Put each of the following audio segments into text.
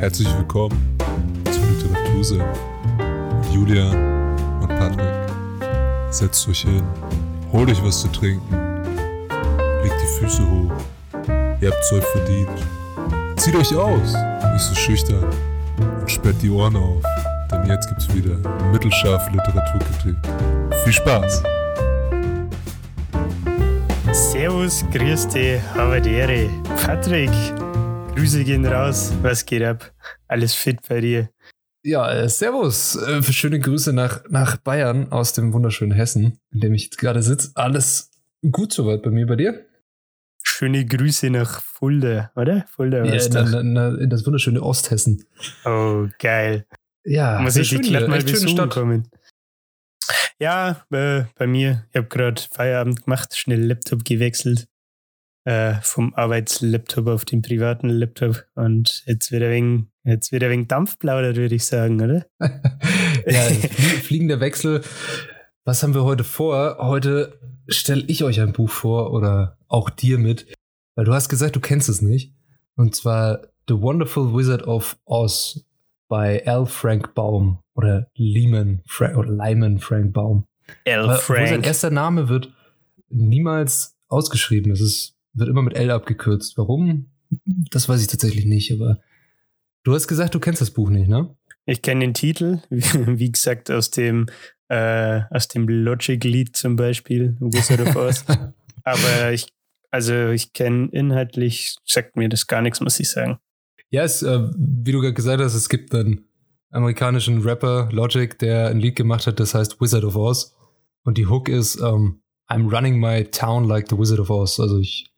Herzlich willkommen zu Literatursinn mit Julian und Patrick. Setzt euch hin, holt euch was zu trinken, legt die Füße hoch. Ihr habt's euch verdient. Zieht euch aus, nicht so schüchtern und sperrt die Ohren auf, denn jetzt gibt's wieder mittelscharfe Literaturkritik. Viel Spaß! Servus, grüß dich. Patrick, Grüße gehen raus. Was geht ab? Alles fit bei dir? Ja, äh, Servus. Äh, schöne Grüße nach, nach Bayern aus dem wunderschönen Hessen, in dem ich jetzt gerade sitze. Alles gut soweit bei mir, bei dir? Schöne Grüße nach Fulda, oder? Fulda Ja, war's in, doch. in, das wunderschöne Osthessen. Oh, geil. Ja, Muss ich dich glatt mal besuchen Stadt. kommen. Ja, äh, bei mir. Ich habe gerade Feierabend gemacht, schnell Laptop gewechselt. Äh, vom Arbeitslaptop auf den privaten Laptop. Und jetzt wird ein wenig, jetzt wird ein wenig Dampf plaudert, würde ich sagen, oder? ja, flie- fliegender Wechsel. Was haben wir heute vor? Heute stelle ich euch ein Buch vor oder auch dir mit, weil du hast gesagt, du kennst es nicht. Und zwar The Wonderful Wizard of Oz bei L. Frank Baum oder Lehman Frank oder Lyman Frank Baum. L. Aber obwohl sein Frank. erster Name wird niemals ausgeschrieben. Es ist, wird immer mit L abgekürzt. Warum? Das weiß ich tatsächlich nicht, aber du hast gesagt, du kennst das Buch nicht, ne? Ich kenne den Titel, wie, gesagt, aus dem, äh, aus dem Logic-Lied zum Beispiel, Wizard of Oz. Aber ich, also ich kenne inhaltlich, sagt mir das gar nichts, muss ich sagen. Ja, es, äh, wie du gerade gesagt hast, es gibt einen amerikanischen Rapper, Logic, der ein Lied gemacht hat, das heißt Wizard of Oz. Und die Hook ist ähm, I'm running my town like the Wizard of Oz. Also ich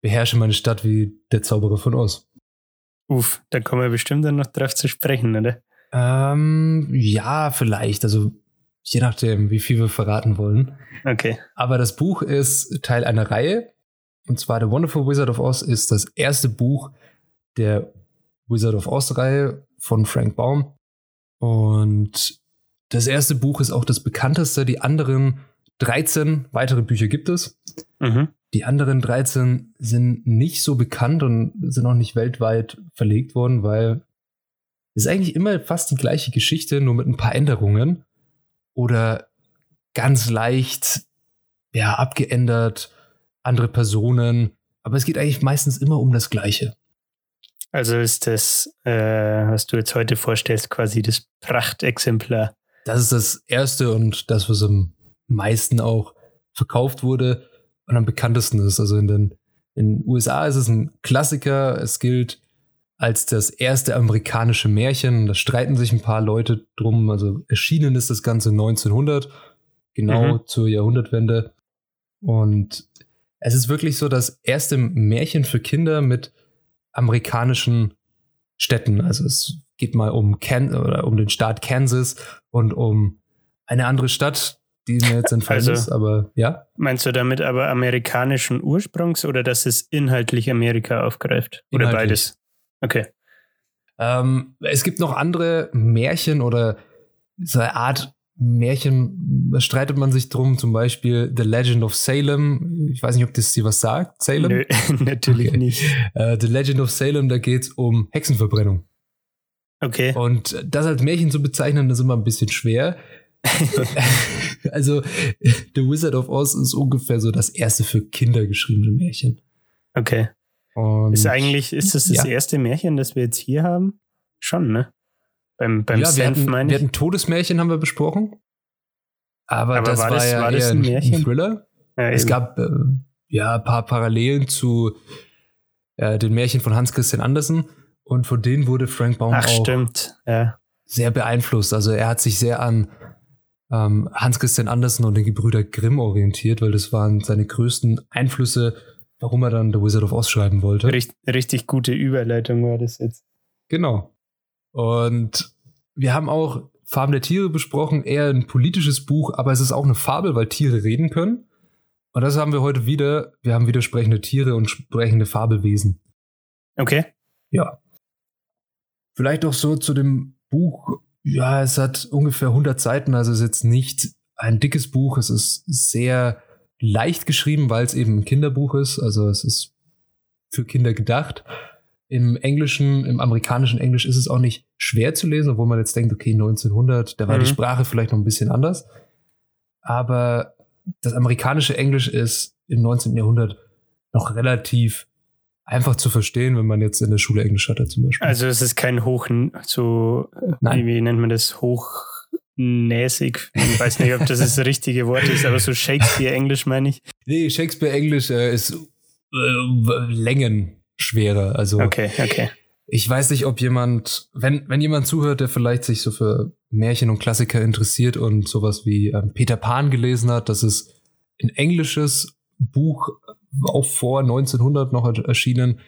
beherrsche meine Stadt wie der Zauberer von Oz. Uff, da kommen wir bestimmt dann noch drauf zu sprechen, oder? Ähm, ja, vielleicht. Also je nachdem, wie viel wir verraten wollen. Okay. Aber das Buch ist Teil einer Reihe. Und zwar The Wonderful Wizard of Oz ist das erste Buch der Wizard of Oz-Reihe von Frank Baum. Und das erste Buch ist auch das bekannteste. Die anderen 13 weitere Bücher gibt es. Mhm. Die anderen 13 sind nicht so bekannt und sind auch nicht weltweit verlegt worden, weil es ist eigentlich immer fast die gleiche Geschichte, nur mit ein paar Änderungen. Oder ganz leicht, ja, abgeändert, andere Personen. Aber es geht eigentlich meistens immer um das Gleiche. Also ist das, äh, was du jetzt heute vorstellst, quasi das Prachtexemplar. Das ist das erste und das, was am meisten auch verkauft wurde und am bekanntesten ist. Also in den, in USA ist es ein Klassiker. Es gilt als das erste amerikanische Märchen. Da streiten sich ein paar Leute drum. Also erschienen ist das Ganze 1900, genau Mhm. zur Jahrhundertwende. Und es ist wirklich so das erste Märchen für Kinder mit amerikanischen Städten. Also es geht mal um, Kan oder um den Staat Kansas und um eine andere Stadt, die mir jetzt entfallen Also- ist, aber ja. Meinst du damit aber amerikanischen Ursprungs oder dass es inhaltlich Amerika aufgreift? Oder Inhaltlich. beides? Okay. Ähm, es gibt noch andere Märchen oder so eine Art Märchen, da streitet man sich drum, zum Beispiel The Legend of Salem. Ich weiß nicht, ob das dir was sagt, Salem. Nö, natürlich Okay. nicht. Äh, The Legend of Salem, da geht es um Hexenverbrennung. Okay. Und das als Märchen zu bezeichnen, ist immer ein bisschen schwer. also, The Wizard of Oz ist ungefähr so das erste für Kinder geschriebene Märchen. Okay. Und Ist eigentlich, ist das das Ja. erste Märchen, das wir jetzt hier haben? Schon, ne? Beim, beim ja, wir Senf hatten, meine wir ich. hatten Todesmärchen, haben wir besprochen. Aber, Aber das war das- ja war das ein ein, Märchen? Thriller. Ja, Es eben. gab äh, ja ein paar Parallelen zu äh, den Märchen von Hans Christian Andersen. Und von denen wurde Frank Baum Ach, auch stimmt. Ja. sehr beeinflusst. Also er hat sich sehr an ähm, Hans Christian Andersen und den Gebrüder Grimm orientiert, weil das waren seine größten Einflüsse, warum er dann The Wizard of Oz schreiben wollte. Richtig, richtig gute Überleitung war das jetzt. Genau. Und wir haben auch Farben der Tiere besprochen, eher ein politisches Buch, aber es ist auch eine Fabel, weil Tiere reden können. Und das haben wir heute wieder. Wir haben wieder sprechende Tiere und sprechende Fabelwesen. Okay. Ja. Vielleicht auch so zu dem Buch. Ja, es hat ungefähr 100 Seiten, also ist jetzt nicht ein dickes Buch. Es ist sehr leicht geschrieben, weil es eben ein Kinderbuch ist. Also es ist für Kinder gedacht. Im Englischen, im amerikanischen Englisch ist es auch nicht schwer zu lesen, obwohl man jetzt denkt, okay, 1900, da war Mhm. die Sprache vielleicht noch ein bisschen anders. Aber das amerikanische Englisch ist im 19. Jahrhundert noch relativ einfach zu verstehen, wenn man jetzt in der Schule Englisch hatte zum Beispiel. Also es ist kein hoch, so, Nein. wie, wie nennt man das, hochnäsig. Ich weiß nicht, ob das das richtige Wort ist, aber so Shakespeare-Englisch meine ich. nee, Shakespeare Englisch äh, ist äh, Längen schwerer. Also Okay, okay. ich weiß nicht, ob jemand, wenn, wenn jemand zuhört, der vielleicht sich so für Märchen und Klassiker interessiert und sowas wie ähm, Peter Pan gelesen hat, das ist ein englisches Buch, auch vor 1900 noch er- erschienen.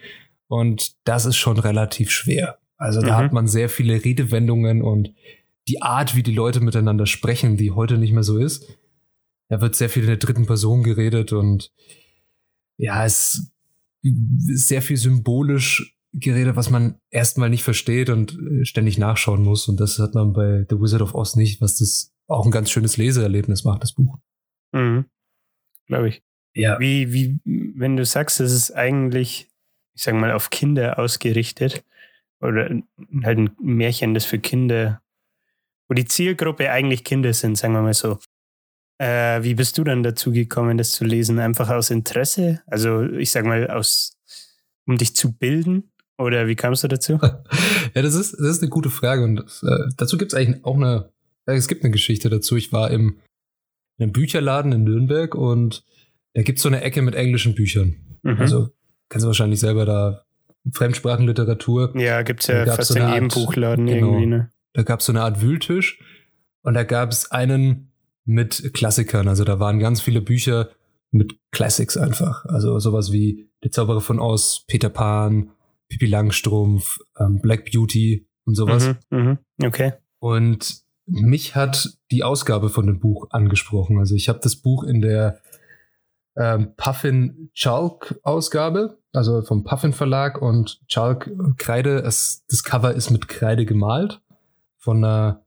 Und das ist schon relativ schwer. Also da Mhm. hat man sehr viele Redewendungen und die Art, wie die Leute miteinander sprechen, die heute nicht mehr so ist. Da wird sehr viel in der dritten Person geredet und ja, es ist sehr viel symbolisch geredet, was man erstmal nicht versteht und äh, ständig nachschauen muss. Und das hat man bei The Wizard of Oz nicht, was das auch ein ganz schönes Leseerlebnis macht, das Buch. Mhm. Glaube ich. Ja. Wie, wie, wenn du sagst, es ist eigentlich, ich sag mal, auf Kinder ausgerichtet oder halt ein Märchen, das für Kinder, wo die Zielgruppe eigentlich Kinder sind, sagen wir mal so. Äh, wie bist du dann dazu gekommen, das zu lesen? Einfach aus Interesse? Also, ich sag mal, aus, um dich zu bilden? Oder wie kamst du dazu? Ja, das ist, das ist eine gute Frage. Und äh, dazu gibt es eigentlich auch eine, äh, es gibt eine Geschichte dazu. Ich war im, in einem Bücherladen in Nürnberg und da gibt es so eine Ecke mit englischen Büchern. Mhm. Also kennst du wahrscheinlich selber da Fremdsprachenliteratur. ja, gibt's da ja gab's fast so in jedem Art- Buchladen genau. irgendwie, ne? Da gab es so eine Art Wühltisch und da gab es einen mit Klassikern. Also da waren ganz viele Bücher mit Classics einfach. Also sowas wie Der Zauberer von Oz, Peter Pan, Pippi Langstrumpf, ähm, Black Beauty und sowas. Mhm, mhm. Okay. Und mich hat die Ausgabe von dem Buch angesprochen. Also ich habe das Buch in der ähm, Puffin Chalk Ausgabe, also vom Puffin Verlag und Chalk Kreide. Es, das Cover ist mit Kreide gemalt von einer,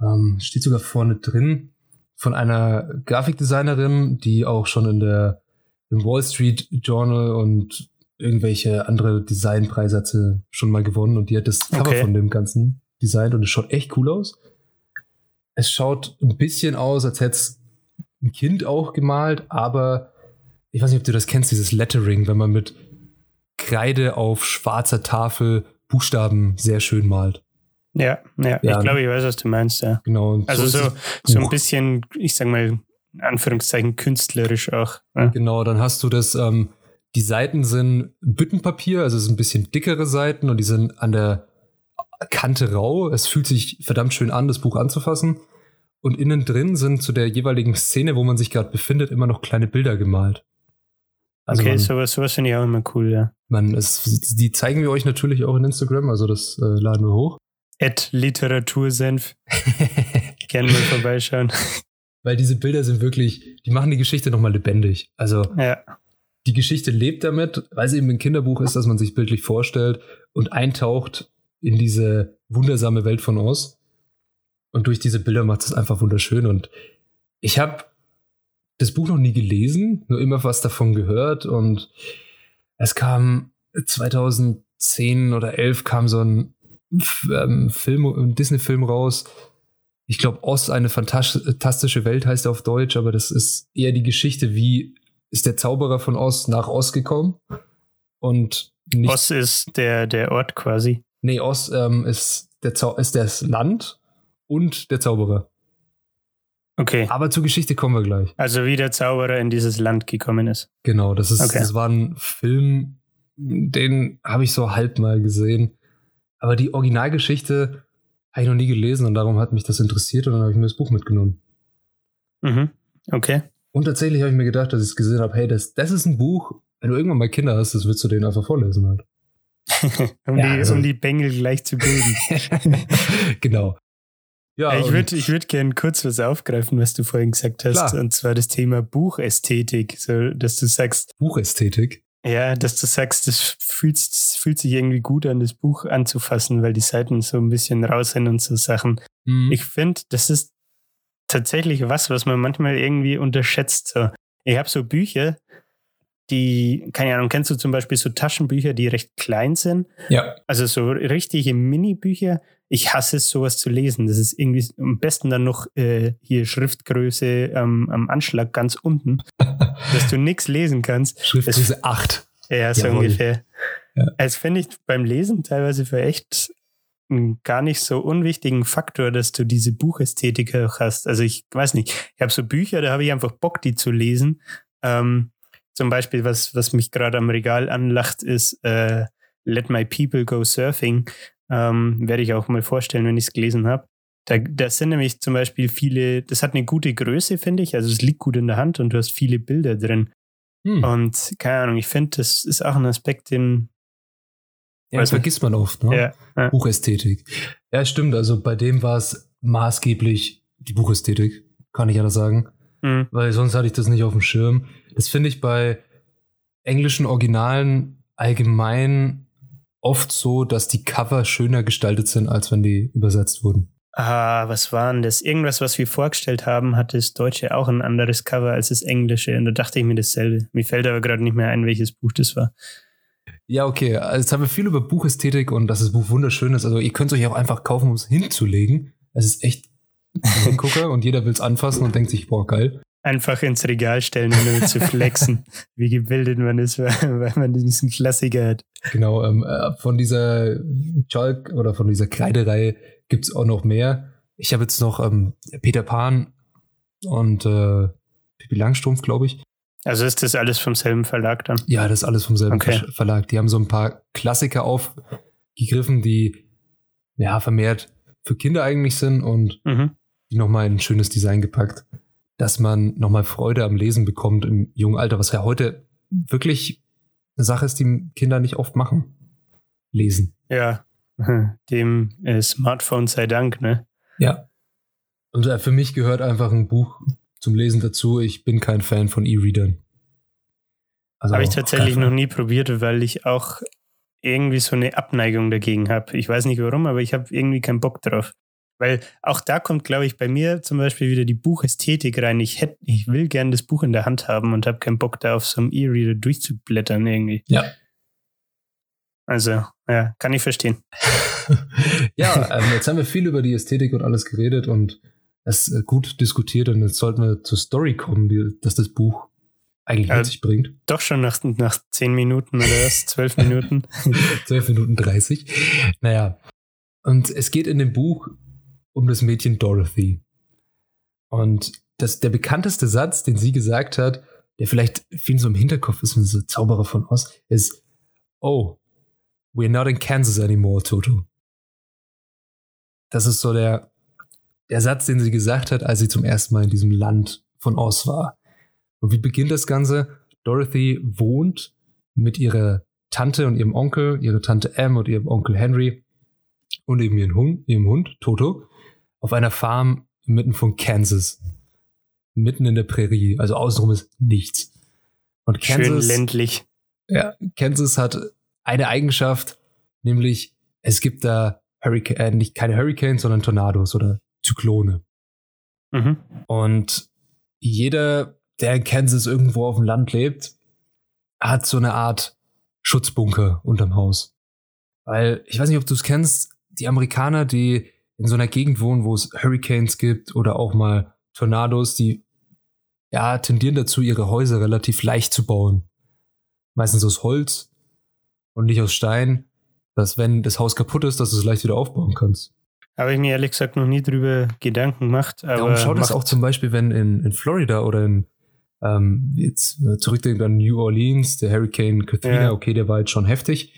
ähm, steht sogar vorne drin, von einer Grafikdesignerin, die auch schon in der im Wall Street Journal und irgendwelche andere Designpreisatze schon mal gewonnen und die hat das Cover Okay. von dem Ganzen designt und es schaut echt cool aus. Es schaut ein bisschen aus, als hätte es ein Kind auch gemalt, aber ich weiß nicht, ob du das kennst, dieses Lettering, wenn man mit Kreide auf schwarzer Tafel Buchstaben sehr schön malt. Ja, ja, Ja. ich glaube, ich weiß, was du meinst, ja. Genau. Also so, das so ein bisschen, ich sag mal, in Anführungszeichen künstlerisch auch. Ja. Genau, dann hast du das, ähm, die Seiten sind Büttenpapier, also es sind ein bisschen dickere Seiten und die sind an der Kante rau. Es fühlt sich verdammt schön an, das Buch anzufassen. Und innen drin sind zu der jeweiligen Szene, wo man sich gerade befindet, immer noch kleine Bilder gemalt. Also okay, man, sowas, sowas finde ich auch immer cool, ja. man es, die zeigen wir euch natürlich auch in Instagram, also das äh, laden wir hoch. Ed Literatursenf, gerne mal vorbeischauen. Weil diese Bilder sind wirklich, die machen die Geschichte nochmal lebendig. Also Ja, die Geschichte lebt damit, weil es eben ein Kinderbuch ist, dass man sich bildlich vorstellt und eintaucht in diese wundersame Welt von Oz. Und durch diese Bilder macht es einfach wunderschön. Und ich habe das Buch noch nie gelesen, nur immer was davon gehört. Und es kam 2010 oder 11 kam so ein ähm, Film, ein Disney-Film raus. Ich glaube, Oz, eine fantas- fantastische Welt heißt er auf Deutsch, aber das ist eher die Geschichte, wie ist der Zauberer von Oz nach Oz gekommen. Und nicht, Oz ist der, der Ort quasi. nee, Oz ähm, ist, der Zau ist das Land und der Zauberer. Okay. Aber zur Geschichte kommen wir gleich. Also wie der Zauberer in dieses Land gekommen ist. Genau, das ist, Okay. das war ein Film, den habe ich so halb mal gesehen. Aber die Originalgeschichte habe ich noch nie gelesen und darum hat mich das interessiert und dann habe ich mir das Buch mitgenommen. Mhm. Okay. Und tatsächlich habe ich mir gedacht, dass ich es gesehen habe, hey, das, das ist ein Buch, wenn du irgendwann mal Kinder hast, das willst du denen einfach vorlesen halt. um, Ja, die, also- um die Bengel gleich zu bilden. genau. Ja, ich würde ich würd gerne kurz was aufgreifen, was du vorhin gesagt hast. Klar. Und zwar das Thema Buchästhetik. So, dass du sagst, Buchästhetik. ja, dass du sagst, das fühlt, das fühlt sich irgendwie gut an, das Buch anzufassen, weil die Seiten so ein bisschen raus sind und so Sachen. Mhm. Ich finde, das ist tatsächlich was, was man manchmal irgendwie unterschätzt. So. Ich habe so Bücher, die, keine Ahnung, kennst du zum Beispiel so Taschenbücher, die recht klein sind? Ja. Also so richtige Mini-Bücher. Ich hasse es, sowas zu lesen. Das ist irgendwie am besten dann noch äh, hier Schriftgröße ähm, am Anschlag ganz unten, dass du nichts lesen kannst. Schriftgröße 8. Ja, so Jawohl. ungefähr. Ja. Das finde ich beim Lesen teilweise für echt einen gar nicht so unwichtigen Faktor, dass du diese Buchästhetik auch hast. Also ich weiß nicht, ich habe so Bücher, da habe ich einfach Bock, die zu lesen. Ähm, zum Beispiel, was, was mich gerade am Regal anlacht, ist äh, Let My People Go Surfing. Ähm, Werde ich auch mal vorstellen, wenn ich es gelesen habe. Da, da sind nämlich zum Beispiel viele, das hat eine gute Größe, finde ich. Also es liegt gut in der Hand und du hast viele Bilder drin. Hm. Und keine Ahnung, ich finde, das ist auch ein Aspekt, den. Ja, das vergisst man oft, ne? Ja, ja. Buchästhetik. Ja, stimmt. Also bei dem war es maßgeblich die Buchästhetik, kann ich ja das sagen. Mhm. Weil sonst hatte ich das nicht auf dem Schirm. Das finde ich bei englischen Originalen allgemein oft so, dass die Cover schöner gestaltet sind, als wenn die übersetzt wurden. Ah, was war denn das? Irgendwas, was wir vorgestellt haben, hatte das Deutsche auch ein anderes Cover als das Englische. Und da dachte ich mir dasselbe. Mir fällt aber gerade nicht mehr ein, welches Buch das war. Ja, okay. Also jetzt haben wir viel über Buchästhetik und dass das Buch wunderschön ist. Also ihr könnt es euch auch einfach kaufen, um es hinzulegen. Es ist echt ein Gucker und jeder will es anfassen und denkt sich, boah, geil. Einfach ins Regal stellen, um damit zu flexen, wie gebildet man ist, weil man diesen Klassiker hat. Genau, ähm, äh, von dieser Chalk oder von dieser Kreidereihe gibt es auch noch mehr. Ich habe jetzt noch ähm, Peter Pan und äh, Pippi Langstrumpf, glaube ich. Also ist das alles vom selben Verlag dann? Ja, das ist alles vom selben Okay. Ver- Verlag. Die haben so ein paar Klassiker aufgegriffen, die ja vermehrt für Kinder eigentlich sind und Mhm. die nochmal in ein schönes Design gepackt, dass man nochmal Freude am Lesen bekommt im jungen Alter, was ja heute wirklich eine Sache ist, die Kinder nicht oft machen. Lesen. Ja, dem äh, Smartphone sei Dank, ne? Ja. Und äh, für mich gehört einfach ein Buch zum Lesen dazu. Ich bin kein Fan von E-Readern. Also Habe ich tatsächlich noch nie probiert, weil ich auch irgendwie so eine Abneigung dagegen habe. Ich weiß nicht warum, aber ich habe irgendwie keinen Bock drauf. Weil auch da kommt, glaube ich, bei mir zum Beispiel wieder die Buchästhetik rein. Ich, hätt, ich will gern das Buch in der Hand haben und habe keinen Bock da auf so einem E-Reader durchzublättern irgendwie. Ja. Also, ja, kann ich verstehen. ja, ähm, jetzt haben wir viel über die Ästhetik und alles geredet und es äh, gut diskutiert und jetzt sollten wir zur Story kommen, die, dass das Buch eigentlich mit sich bringt. Doch schon nach, nach zehn Minuten oder was? Zwölf Minuten. 12 Minuten 30. Naja. Und es geht in dem Buch um das Mädchen Dorothy. Und das, der bekannteste Satz, den sie gesagt hat, der vielleicht vielen so im Hinterkopf ist, wenn so Zauberer von Oz, ist, oh, we're not in Kansas anymore, Toto. Das ist so der, der Satz, den sie gesagt hat, als sie zum ersten Mal in diesem Land von Oz war. Und wie beginnt das Ganze? Dorothy wohnt mit ihrer Tante und ihrem Onkel, ihre Tante Em und ihrem Onkel Henry und eben ihren Hund, ihrem Hund Toto auf einer Farm mitten von Kansas. Mitten in der Prärie. Also außenrum ist nichts. Und Schön Kansas, ländlich. ja, Kansas hat eine Eigenschaft, nämlich es gibt da Hurricane, äh, nicht keine Hurricanes, sondern Tornados oder Zyklone. Mhm. Und jeder, der in Kansas irgendwo auf dem Land lebt, hat so eine Art Schutzbunker unterm Haus. Weil, ich weiß nicht, ob du es kennst, die Amerikaner, die in so einer Gegend wohnen, wo es Hurricanes gibt oder auch mal Tornados, die ja tendieren dazu, ihre Häuser relativ leicht zu bauen. Meistens aus Holz und nicht aus Stein, dass wenn das Haus kaputt ist, dass du es leicht wieder aufbauen kannst. Habe ich mir ehrlich gesagt noch nie drüber Gedanken gemacht. Aber Darum schaut es auch zum Beispiel, wenn in, in Florida oder in ähm, jetzt äh, zurückdenkt an New Orleans, der Hurricane Katrina, Ja. okay, der war jetzt schon heftig,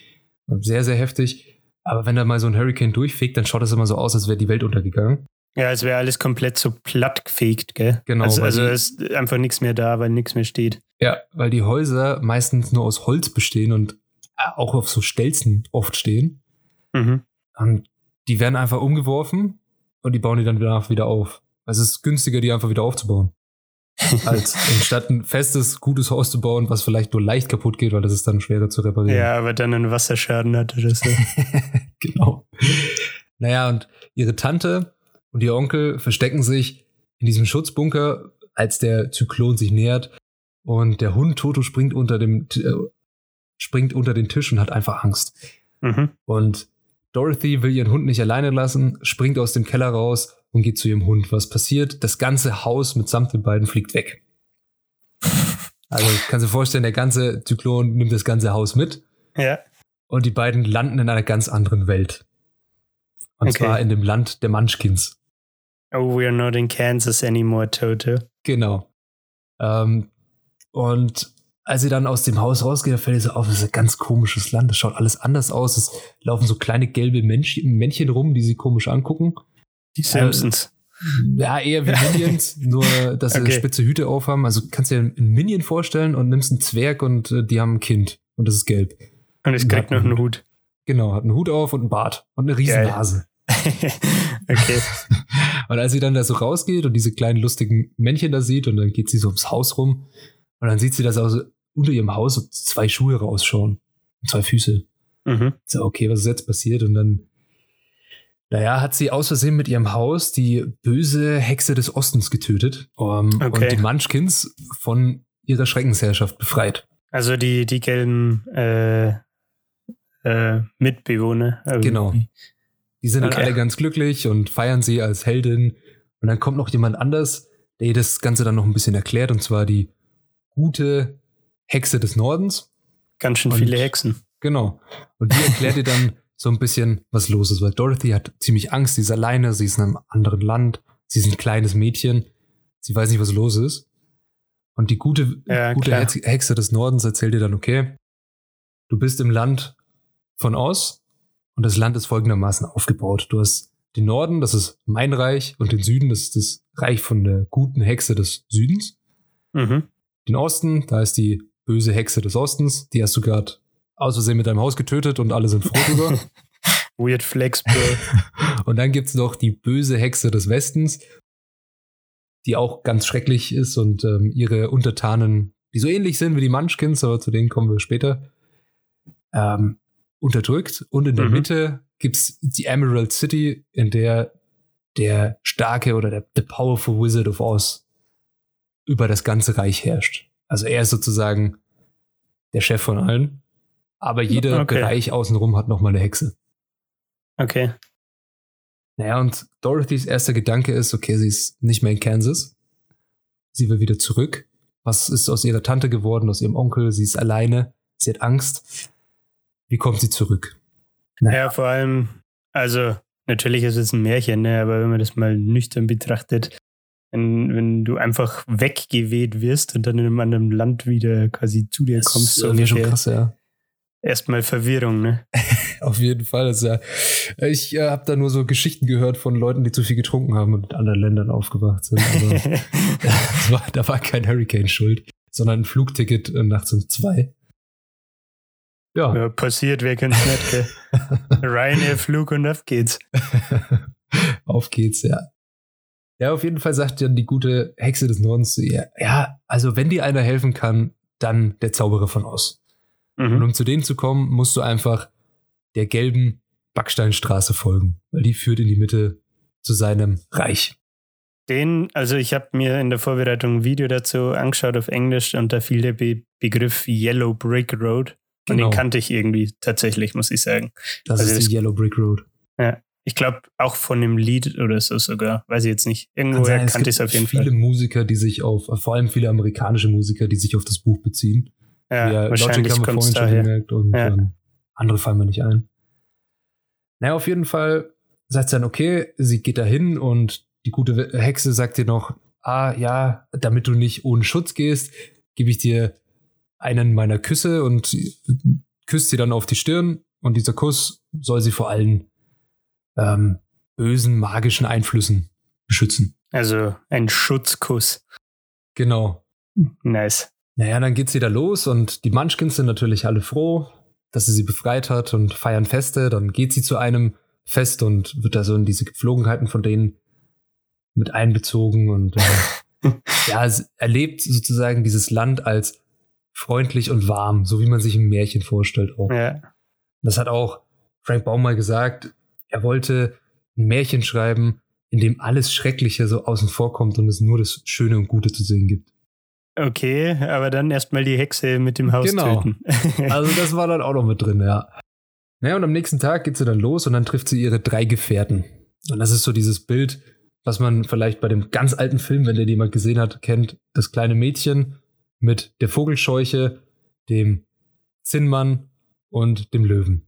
sehr, sehr heftig. Aber wenn da mal so ein Hurricane durchfegt, dann schaut es immer so aus, als wäre die Welt untergegangen. Ja, es wäre alles komplett so platt gefegt, gell? Genau, Also, also die- es ist einfach nichts mehr da, weil nichts mehr steht. Ja, weil die Häuser meistens nur aus Holz bestehen und äh, auch auf so Stelzen oft stehen. Mhm. Und die werden einfach umgeworfen und die bauen die dann danach wieder auf. Also es ist günstiger, die einfach wieder aufzubauen. als anstatt ein festes, gutes Haus zu bauen, was vielleicht nur leicht kaputt geht, weil das ist dann schwerer zu reparieren. Ja, aber dann einen Wasserschaden hat oder so. genau. Naja, und ihre Tante und ihr Onkel verstecken sich in diesem Schutzbunker, als der Zyklon sich nähert. Und der Hund Toto springt unter dem äh, springt unter den Tisch und hat einfach Angst. Mhm. Und Dorothy will ihren Hund nicht alleine lassen, springt aus dem Keller raus und geht zu ihrem Hund. Was passiert? Das ganze Haus mitsamt den beiden fliegt weg. Also kannst du dir vorstellen, der ganze Zyklon nimmt das ganze Haus mit Ja. und die beiden landen in einer ganz anderen Welt. Und Okay. zwar in dem Land der Munchkins. Oh, we're not in Kansas anymore, Toto. Genau. Ähm, und als sie dann aus dem Haus rausgeht, fällt ihr so auf, es ist ein ganz komisches Land. Es schaut alles anders aus. Es laufen so kleine gelbe Männchen, Männchen rum, die sie komisch angucken. Die Simpsons. Ja, eher wie Minions, nur dass sie Okay. spitze Hüte aufhaben. Also kannst du dir einen Minion vorstellen und nimmst einen Zwerg und äh, die haben ein Kind. Und das ist gelb. Und es kriegt noch einen Hut. Genau, hat einen Hut auf und einen Bart und eine riesen. Nase. okay. Und als sie dann da so rausgeht und diese kleinen lustigen Männchen da sieht und dann geht sie so ums Haus rum und dann sieht sie, dass aus unter ihrem Haus zwei Schuhe rausschauen. Und zwei Füße. Mhm. So, okay, was ist jetzt passiert? Und dann, naja, hat sie aus Versehen mit ihrem Haus die böse Hexe des Ostens getötet um, Okay. und die Munchkins von ihrer Schreckensherrschaft befreit. Also die, die gelben äh, äh, Mitbewohner. irgendwie. Genau. Die sind dann Okay. alle ganz glücklich und feiern sie als Heldin. Und dann kommt noch jemand anders, der ihr das Ganze dann noch ein bisschen erklärt, und zwar die gute Hexe des Nordens. Ganz schön Und- viele Hexen. Genau. Und die erklärt ihr dann so ein bisschen, was los ist, weil Dorothy hat ziemlich Angst, sie ist alleine, sie ist in einem anderen Land, sie ist ein kleines Mädchen, sie weiß nicht, was los ist. Und die gute, Ja, gute klar. Hexe des Nordens erzählt ihr dann, okay, du bist im Land von Oz und das Land ist folgendermaßen aufgebaut. Du hast den Norden, das ist mein Reich, und den Süden, das ist das Reich von der guten Hexe des Südens. Mhm. Den Osten, da ist die böse Hexe des Ostens, die hast du gerade aus Versehen mit deinem Haus getötet und alle sind froh drüber. Weird Flex, Bro. und dann gibt's noch die böse Hexe des Westens, die auch ganz schrecklich ist und ähm, ihre Untertanen, die so ähnlich sind wie die Munchkins, aber zu denen kommen wir später, ähm, unterdrückt. Und in der Mhm. Mitte gibt's die Emerald City, in der der starke oder der the powerful Wizard of Oz über das ganze Reich herrscht. Also er ist sozusagen der Chef von allen. Aber jeder Okay. Bereich außenrum hat nochmal eine Hexe. Okay. Naja, und Dorothys erster Gedanke ist, okay, sie ist nicht mehr in Kansas. Sie will wieder zurück. Was ist aus ihrer Tante geworden, aus ihrem Onkel? Sie ist alleine. Sie hat Angst. Wie kommt sie zurück? Ja, vor allem, also natürlich ist es ein Märchen, ne? aber wenn man das mal nüchtern betrachtet, wenn, wenn du einfach weggeweht wirst und dann in einem anderen Land wieder quasi zu dir kommst, so irgendwie schon krass, ja. erstmal Verwirrung, ne? Auf jeden Fall. Das ist ja, ich äh, habe da nur so Geschichten gehört von Leuten, die zu viel getrunken haben und in anderen Ländern aufgewacht sind. Also, das war, da war kein Hurricane schuld, sondern ein Flugticket äh, nachts um zwei. Ja. ja, passiert, wer kennt's nicht, gell? Ryanair Flug und auf geht's. Auf geht's, ja. Ja, auf jeden Fall sagt dann die gute Hexe des Nordens zu ihr, ja, also wenn dir einer helfen kann, dann der Zauberer von Oz. Und Mhm. um zu denen zu kommen, musst du einfach der gelben Backsteinstraße folgen, weil die führt in die Mitte zu seinem Reich. Den, also ich habe mir in der Vorbereitung ein Video dazu angeschaut auf Englisch und da fiel der Be Begriff Yellow Brick Road. Und Genau. den kannte ich irgendwie tatsächlich, muss ich sagen. Das Also ist das- die Yellow Brick Road. Ich glaube auch von dem Lied oder so sogar, weiß ich jetzt nicht. Sein, es kannte ich es auf jeden viele Fall. Musiker, die sich auf, vor allem viele amerikanische Musiker, die sich auf das Buch beziehen. Ja, Logic wahrscheinlich haben wir vorhin schon gemerkt und Ja. ähm, andere fallen mir nicht ein. Naja, auf jeden Fall sagt sie dann, okay, sie geht dahin und die gute Hexe sagt dir noch, ah ja, damit du nicht ohne Schutz gehst, gebe ich dir einen meiner Küsse und küsst sie dann auf die Stirn und dieser Kuss soll sie vor allen ähm, bösen magischen Einflüssen beschützen. Also ein Schutzkuss. Genau. Nice. Naja, dann geht sie da los und die Munchkins sind natürlich alle froh, dass sie sie befreit hat und feiern Feste. Dann geht sie zu einem Fest und wird da so in diese Gepflogenheiten von denen mit einbezogen und äh, ja, erlebt sozusagen dieses Land als freundlich und warm, so wie man sich ein Märchen vorstellt auch. Ja. Das hat auch Frank Baum mal gesagt, er wollte ein Märchen schreiben, in dem alles Schreckliche so außen vor kommt und es nur das Schöne und Gute zu sehen gibt. Okay, aber dann erstmal die Hexe mit dem Haus Genau. töten. Also das war dann auch noch mit drin, ja. Naja, und am nächsten Tag geht sie dann los und dann trifft sie ihre drei Gefährten. Und das ist so dieses Bild, was man vielleicht bei dem ganz alten Film, wenn der jemand gesehen hat, kennt. Das kleine Mädchen mit der Vogelscheuche, dem Zinnmann und dem Löwen.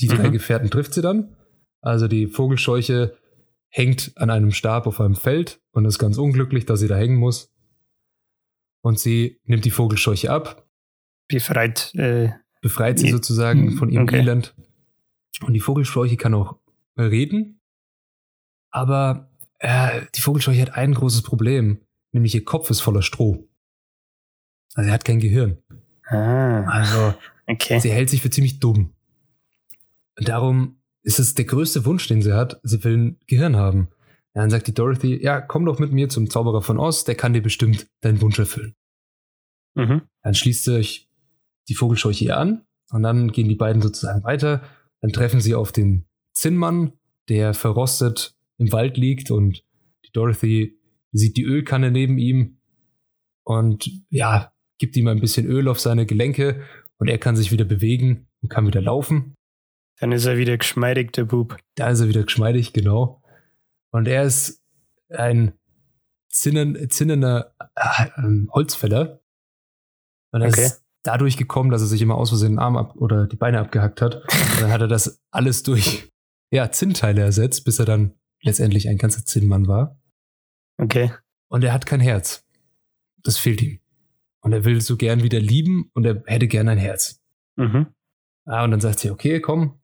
Die drei Mhm. Gefährten trifft sie dann. Also die Vogelscheuche hängt an einem Stab auf einem Feld und ist ganz unglücklich, dass sie da hängen muss. Und sie nimmt die Vogelscheuche ab, Befreit. Äh, befreit sie sozusagen von ihrem Okay. Elend. Und die Vogelscheuche kann auch reden. Aber äh, die Vogelscheuche hat ein großes Problem, nämlich ihr Kopf ist voller Stroh. Also er hat kein Gehirn. ah, Also okay. sie hält sich für ziemlich dumm. Darum ist es der größte Wunsch, den sie hat. Sie will ein Gehirn haben. Dann sagt die Dorothy, ja, komm doch mit mir zum Zauberer von Oz, der kann dir bestimmt deinen Wunsch erfüllen. Mhm. Dann schließt sich die Vogelscheuche ihr an und dann gehen die beiden sozusagen weiter. Dann treffen sie auf den Zinnmann, der verrostet im Wald liegt und die Dorothy sieht die Ölkanne neben ihm und ja, gibt ihm ein bisschen Öl auf seine Gelenke und er kann sich wieder bewegen und kann wieder laufen. Dann ist er wieder geschmeidig, der Bub. Da ist er wieder geschmeidig, genau. Und er ist ein zinnen, zinnender äh, ähm, Holzfäller. Und er Okay. ist dadurch gekommen, dass er sich immer aus Versehen den Arm ab oder die Beine abgehackt hat. Und dann hat er das alles durch ja, Zinnteile ersetzt, bis er dann letztendlich ein ganzer Zinnmann war. Okay. Und er hat kein Herz. Das fehlt ihm. Und er will so gern wieder lieben und er hätte gern ein Herz. Mhm. Ah, und dann sagt sie, okay, komm,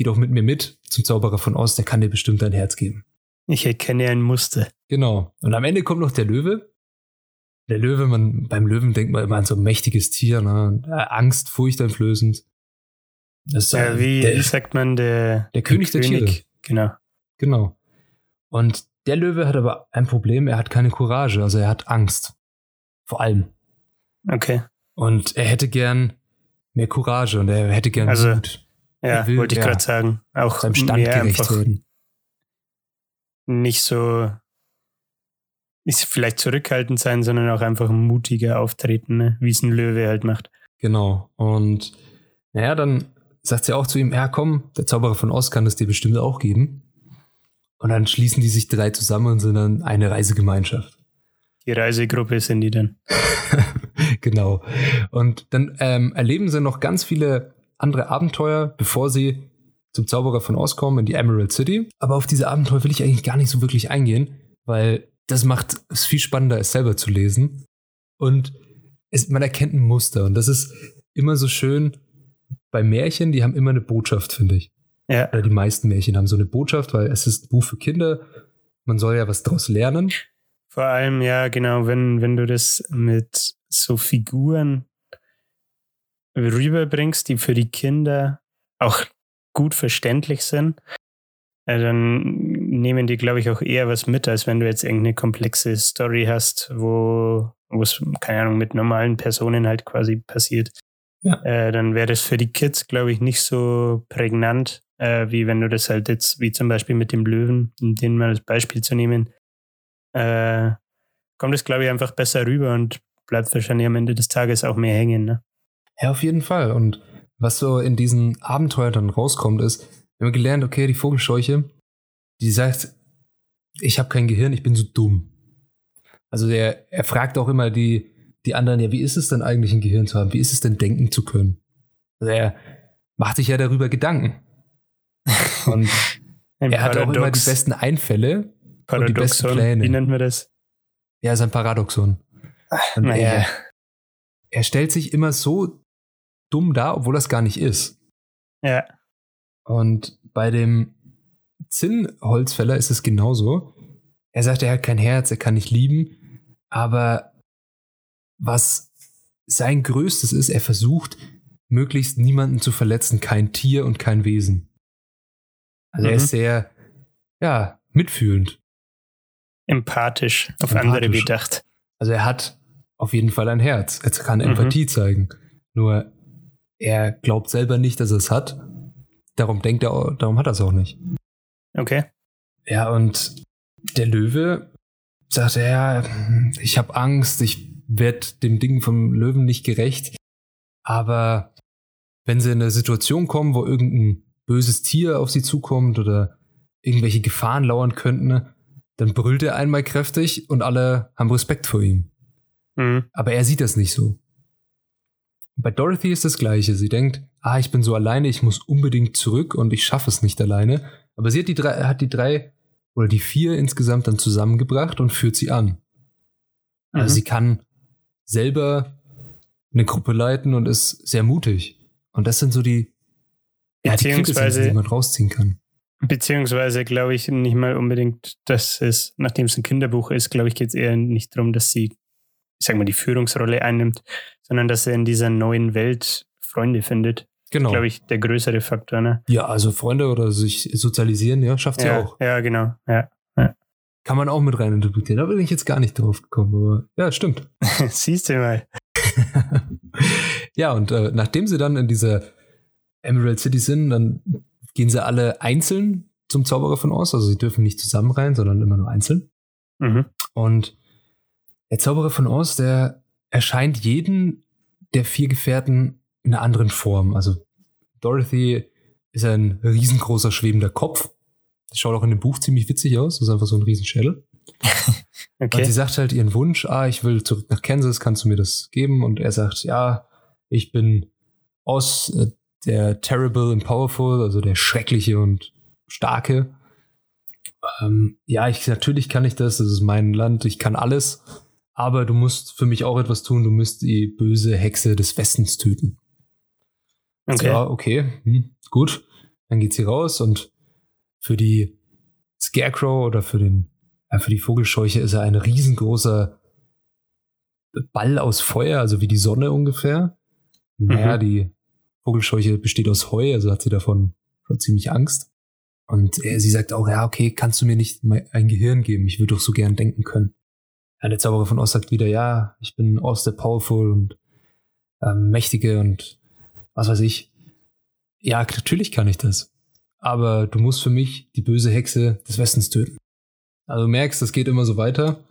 geh doch mit mir mit zum Zauberer von Oz, der kann dir bestimmt ein Herz geben. Ich erkenne ein Muster. Genau. Und am Ende kommt noch der Löwe. Der Löwe, man, beim Löwen denkt man immer an so ein mächtiges Tier, ne? Angst, furchteinflößend. Das äh, wie der, sagt man, der, der König der Tiere. Genau. Genau. Und der Löwe hat aber ein Problem, er hat keine Courage, also er hat Angst. Vor allem. Okay. Und er hätte gern mehr Courage und er hätte gern Also, Mut, Ja, will, wollte ich ja, gerade sagen. Auch seinem Stand gerecht einfach werden. nicht so ist vielleicht zurückhaltend sein, sondern auch einfach mutiger auftreten, ne? wie es ein Löwe halt macht. Genau. Und naja, dann sagt sie auch zu ihm, ja komm, der Zauberer von Oz kann es dir bestimmt auch geben. Und dann schließen die sich drei zusammen und sind dann eine Reisegemeinschaft. Die Reisegruppe sind die dann. genau. Und dann ähm, erleben sie noch ganz viele andere Abenteuer, bevor sie zum Zauberer von Oz kommen, in die Emerald City. Aber auf diese Abenteuer will ich eigentlich gar nicht so wirklich eingehen, weil das macht es viel spannender, es selber zu lesen. Und es, man erkennt ein Muster. Und das ist immer so schön bei Märchen, die haben immer eine Botschaft, finde ich. Ja, Oder die meisten Märchen haben so eine Botschaft, weil es ist ein Buch für Kinder. Man soll ja was daraus lernen. vor allem, ja, genau, wenn, wenn du das mit so Figuren rüberbringst, die für die Kinder auch gut verständlich sind, äh, dann nehmen die, glaube ich, auch eher was mit, als wenn du jetzt irgendeine komplexe Story hast, wo wo es, keine Ahnung, mit normalen Personen halt quasi passiert. Ja. Äh, dann wäre das für die Kids, glaube ich, nicht so prägnant, äh, wie wenn du das halt jetzt, wie zum Beispiel mit dem Löwen, um den mal als Beispiel zu nehmen, äh, kommt es, glaube ich, einfach besser rüber und bleibt wahrscheinlich am Ende des Tages auch mehr hängen. Ne? Ja, auf jeden Fall. Und was so in diesen Abenteuern dann rauskommt, ist, wir haben gelernt, okay, die Vogelscheuche, die sagt, ich habe kein Gehirn, ich bin so dumm. Also er, er fragt auch immer die, die anderen, ja, wie ist es denn eigentlich, ein Gehirn zu haben? Wie ist es denn, denken zu können? Also er macht sich ja darüber Gedanken. Und er hat auch immer die besten Einfälle und die besten Paradoxon, Pläne. wie nennt man das? Ja, ist ein Paradoxon. Naja. er, er stellt sich immer so dumm dar, obwohl das gar nicht ist. Ja, Und bei dem Zinnholzfäller ist es genauso. Er sagt, er hat kein Herz, er kann nicht lieben, aber was sein Größtes ist, er versucht, möglichst niemanden zu verletzen, kein Tier und kein Wesen. Also er Mhm. ist sehr, ja, mitfühlend. empathisch, auf andere Empathisch. bedacht. Also er hat auf jeden Fall ein Herz. Er kann Mhm. Empathie zeigen. Nur er glaubt selber nicht, dass er es hat. Darum denkt er, darum hat er es auch nicht. Okay. Ja, und der Löwe, sagt er, ja, ich habe Angst, ich werde dem Ding vom Löwen nicht gerecht. Aber wenn sie in eine Situation kommen, wo irgendein böses Tier auf sie zukommt oder irgendwelche Gefahren lauern könnten, dann brüllt er einmal kräftig und alle haben Respekt vor ihm. Mhm. Aber er sieht das nicht so. Bei Dorothy ist das Gleiche. Sie denkt, ah, ich bin so alleine, ich muss unbedingt zurück und ich schaffe es nicht alleine. Aber sie hat die drei, hat die drei oder die vier insgesamt dann zusammengebracht und führt sie an. Also mhm. sie kann selber eine Gruppe leiten und ist sehr mutig. Und das sind so die, ja, die Quintessenzen, die man rausziehen kann. Beziehungsweise glaube ich nicht mal unbedingt, dass es, nachdem es ein Kinderbuch ist, glaube ich, geht es eher nicht darum, dass sie, ich sag mal, die Führungsrolle einnimmt, sondern dass er in dieser neuen Welt Freunde findet. Genau. Glaube ich, der größere Faktor, ne? Ja, also Freunde oder sich sozialisieren, ja, schafft sie ja, auch. Ja, genau, ja, ja. Kann man auch mit rein interpretieren. Da bin ich jetzt gar nicht drauf gekommen, aber ja, stimmt. Siehst du mal. ja, und äh, nachdem sie dann in dieser Emerald City sind, dann gehen sie alle einzeln zum Zauberer von Oz. Also sie dürfen nicht zusammen rein, sondern immer nur einzeln. Mhm. Und der Zauberer von Oz, der erscheint jeden der vier Gefährten in einer anderen Form. Also Dorothy ist ein riesengroßer schwebender Kopf. Das schaut auch in dem Buch ziemlich witzig aus. Das ist einfach so ein Riesenschädel. okay. Und sie sagt halt ihren Wunsch, ah, ich will zurück nach Kansas, kannst du mir das geben? Und er sagt, ja, ich bin Oz, äh, der Terrible and Powerful, also der Schreckliche und Starke. Ähm, ja, ich, natürlich kann ich das, das ist mein Land, ich kann alles, aber du musst für mich auch etwas tun, du musst die böse Hexe des Westens töten. Okay. Ja, okay, hm, gut. Dann geht sie raus und für die Scarecrow oder für den, äh, für die Vogelscheuche ist er ein riesengroßer Ball aus Feuer, also wie die Sonne ungefähr. Naja, mhm. die Vogelscheuche besteht aus Heu, also hat sie davon schon ziemlich Angst. Und äh, sie sagt auch, ja, okay, kannst du mir nicht ein Gehirn geben? Ich würde doch so gern denken können. Ja, der Zauberer von Ost sagt wieder, ja, ich bin Ost der Powerful und ähm, Mächtige und was weiß ich. Ja, natürlich kann ich das. Aber du musst für mich die böse Hexe des Westens töten. Also du merkst, das geht immer so weiter.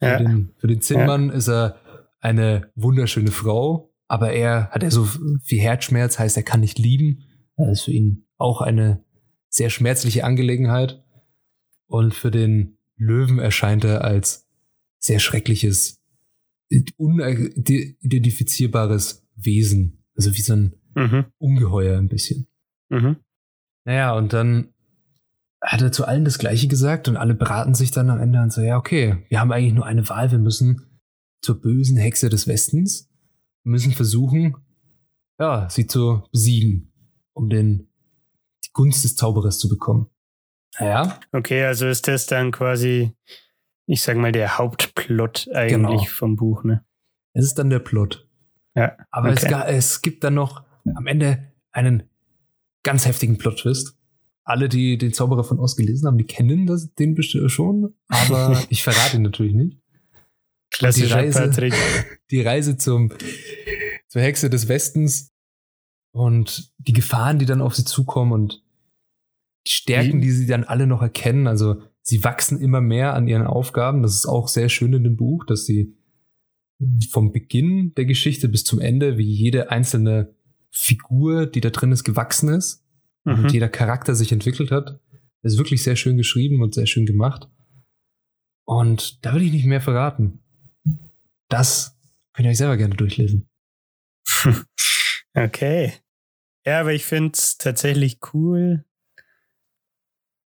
Ja. Für, den, für den Zinnmann ja. ist er eine wunderschöne Frau, aber er hat ja so viel Herzschmerz, heißt, er kann nicht lieben. Das ist für ihn auch eine sehr schmerzliche Angelegenheit. Und für den Löwen erscheint er als sehr schreckliches, unidentifizierbares Wesen. Also wie so ein mhm. Ungeheuer ein bisschen. Mhm. Naja, und dann hat er zu allen das Gleiche gesagt und alle beraten sich dann am Ende und so, ja, okay, wir haben eigentlich nur eine Wahl, wir müssen zur bösen Hexe des Westens müssen versuchen, ja, sie zu besiegen, um den, die Gunst des Zauberers zu bekommen. Ja. Okay, also ist das dann quasi, ich sag mal, der Hauptplot eigentlich genau. vom Buch, ne? Es ist dann der Plot. Ja. Aber okay. es, es gibt dann noch am Ende einen ganz heftigen Plot-Twist. Alle, die den Zauberer von Oz gelesen haben, die kennen das, den schon, aber ich verrate ihn natürlich nicht. Klassischer die Reise, Patrick. Die Reise zum, zur Hexe des Westens und die Gefahren, die dann auf sie zukommen und die Stärken, die sie dann alle noch erkennen. Also sie wachsen immer mehr an ihren Aufgaben. Das ist auch sehr schön in dem Buch, dass sie vom Beginn der Geschichte bis zum Ende, wie jede einzelne Figur, die da drin ist, gewachsen ist mhm. und jeder Charakter sich entwickelt hat. Das ist wirklich sehr schön geschrieben und sehr schön gemacht. Und da will ich nicht mehr verraten. Das könnt ihr euch selber gerne durchlesen. okay. Ja, aber ich finde es tatsächlich cool,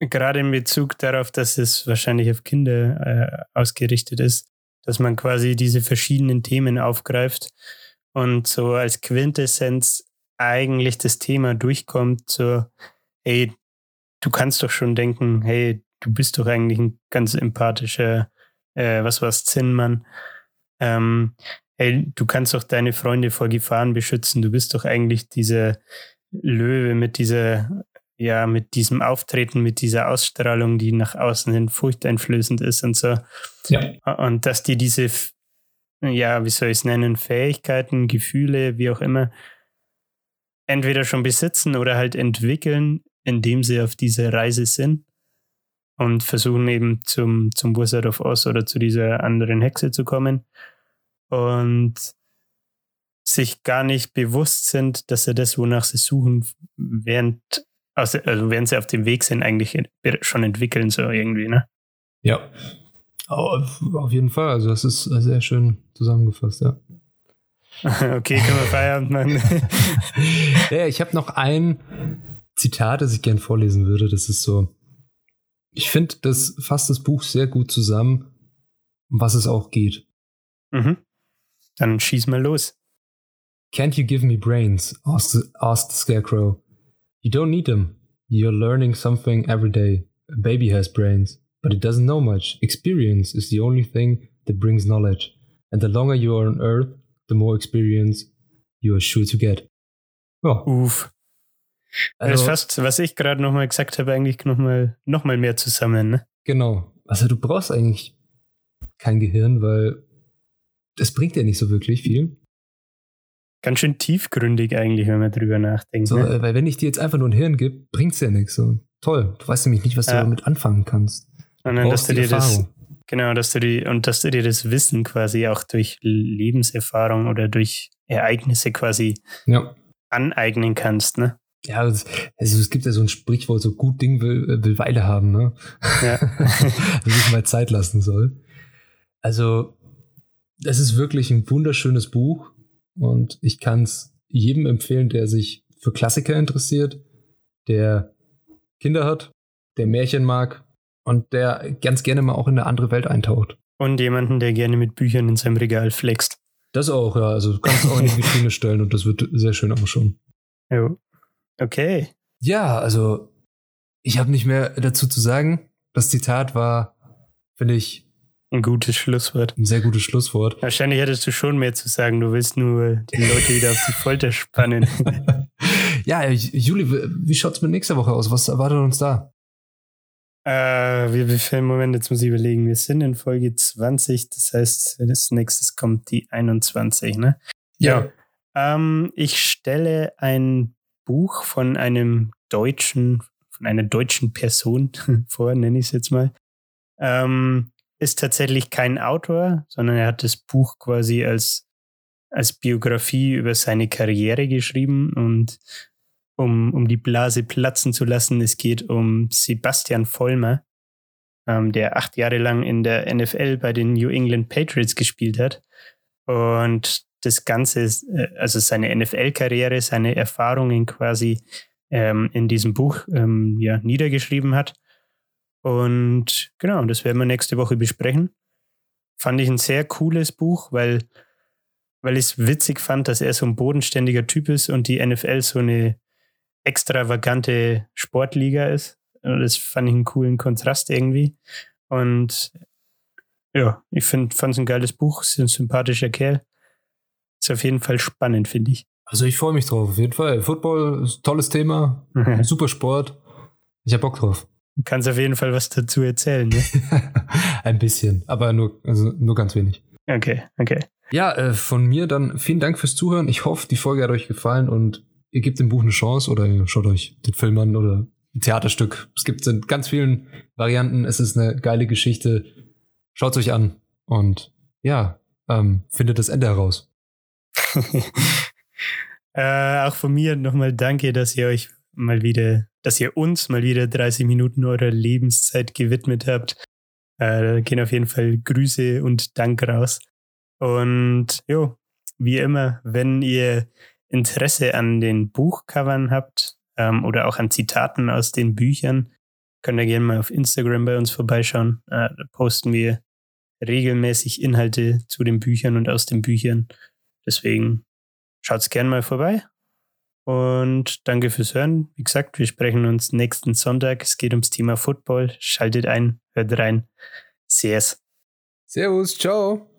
gerade in Bezug darauf, dass es wahrscheinlich auf Kinder äh, ausgerichtet ist, dass man quasi diese verschiedenen Themen aufgreift und so als Quintessenz eigentlich das Thema durchkommt, so, hey, du kannst doch schon denken, hey, du bist doch eigentlich ein ganz empathischer, äh, was war's, Zinnmann ähm, hey, du kannst doch deine Freunde vor Gefahren beschützen. Du bist doch eigentlich dieser Löwe mit dieser, ja, mit diesem Auftreten, mit dieser Ausstrahlung, die nach außen hin furchteinflößend ist und so. Ja. Und dass die diese, ja, wie soll ich es nennen, Fähigkeiten, Gefühle, wie auch immer, entweder schon besitzen oder halt entwickeln, indem sie auf dieser Reise sind. und versuchen eben zum, zum Wizard of Oz oder zu dieser anderen Hexe zu kommen und sich gar nicht bewusst sind, dass sie das, wonach sie suchen, während, also, also während sie auf dem Weg sind, eigentlich schon entwickeln, so irgendwie, ne? Ja. Auf jeden Fall, also das ist sehr schön zusammengefasst, ja. okay, können wir Feierabend machen. ja, ich habe noch ein Zitat, das ich gern vorlesen würde. Das ist so, ich finde, das fasst das Buch sehr gut zusammen, um was es auch geht. Mhm. Dann schieß mal los. Can't you give me brains? asked asked the Scarecrow. You don't need them. You're learning something every day. A baby has brains, but it doesn't know much. Experience is the only thing that brings knowledge. And the longer you are on Earth, the more experience you are sure to get. Ja. Uff. Also, das fasst, was ich gerade nochmal gesagt habe, eigentlich nochmal noch mal mehr zusammen, ne? Genau. Also du brauchst eigentlich kein Gehirn, weil das bringt ja nicht so wirklich viel. Ganz schön tiefgründig eigentlich, wenn man drüber nachdenkt. So, ne? Weil wenn ich dir jetzt einfach nur ein Hirn gebe, bringt es ja nichts. So, toll, du weißt nämlich nicht, was ja. du damit anfangen kannst. Und dann, dass du dir das, genau, dass du die, und dass du dir das Wissen quasi auch durch Lebenserfahrung oder durch Ereignisse quasi ja. aneignen kannst, ne? Ja, also es gibt ja so ein Sprichwort, so gut Ding will, äh, will Weile haben, ne? Ja. Dass ich mal Zeit lassen soll. Also, es ist wirklich ein wunderschönes Buch und ich kann es jedem empfehlen, der sich für Klassiker interessiert, der Kinder hat, der Märchen mag und der ganz gerne mal auch in eine andere Welt eintaucht. Und jemanden, der gerne mit Büchern in seinem Regal flext. Das auch, ja. Also du kannst auch in die Vitrine stellen und das wird sehr schön ausschauen. Ja. Okay. Ja, also ich habe nicht mehr dazu zu sagen. Das Zitat war, finde ich, ein gutes Schlusswort. Ein sehr gutes Schlusswort. Wahrscheinlich hättest du schon mehr zu sagen. Du willst nur die Leute wieder auf die Folter spannen. ja, Juli, wie schaut's mit nächster Woche aus? Was erwartet uns da? Äh, wir befinden, Moment, jetzt muss ich überlegen. Wir sind in Folge 20, das heißt, als nächstes kommt die 21, ne? Ja. ja. Ähm, ich stelle ein Buch von einem deutschen, von einer deutschen Person vor, nenne ich es jetzt mal. Ähm, ist tatsächlich kein Autor, sondern er hat das Buch quasi als, als Biografie über seine Karriere geschrieben und um, um die Blase platzen zu lassen, es geht um Sebastian Vollmer, ähm, der acht Jahre lang in der NFL bei den New England Patriots gespielt hat. Und das Ganze, äh, also seine NFL-Karriere, seine Erfahrungen quasi ähm, in diesem Buch ähm, ja, niedergeschrieben hat. Und genau, das werden wir nächste Woche besprechen. Fand ich ein sehr cooles Buch, weil, weil ich es witzig fand, dass er so ein bodenständiger Typ ist und die NFL so eine extravagante Sportliga ist. Und das fand ich einen coolen Kontrast irgendwie. Und ja, ich fand es ein geiles Buch, ist ein sympathischer Kerl. Ist auf jeden Fall spannend, finde ich. Also ich freue mich drauf, auf jeden Fall. Football ist ein tolles Thema, super Sport. Ich habe Bock drauf. Du kannst auf jeden Fall was dazu erzählen, ne? ein bisschen, aber nur, also nur ganz wenig. Okay, okay. Ja, äh, von mir dann vielen Dank fürs Zuhören. Ich hoffe, die Folge hat euch gefallen und ihr gebt dem Buch eine Chance oder ihr schaut euch den Film an oder ein Theaterstück. Es gibt in ganz vielen Varianten. Es ist eine geile Geschichte. Schaut es euch an und ja, ähm, findet das Ende heraus. äh, auch von mir nochmal danke, dass ihr euch mal wieder, dass ihr uns mal wieder 30 Minuten eurer Lebenszeit gewidmet habt. Äh, gehen auf jeden Fall Grüße und Dank raus. Und jo, wie immer, wenn ihr Interesse an den Buchcovern habt ähm, oder auch an Zitaten aus den Büchern, könnt ihr gerne mal auf Instagram bei uns vorbeischauen. Äh, da posten wir regelmäßig Inhalte zu den Büchern und aus den Büchern. Deswegen schaut's gerne mal vorbei. Und danke fürs Hören. Wie gesagt, wir sprechen uns nächsten Sonntag. Es geht ums Thema Football. Schaltet ein, hört rein. Servus. Servus, ciao.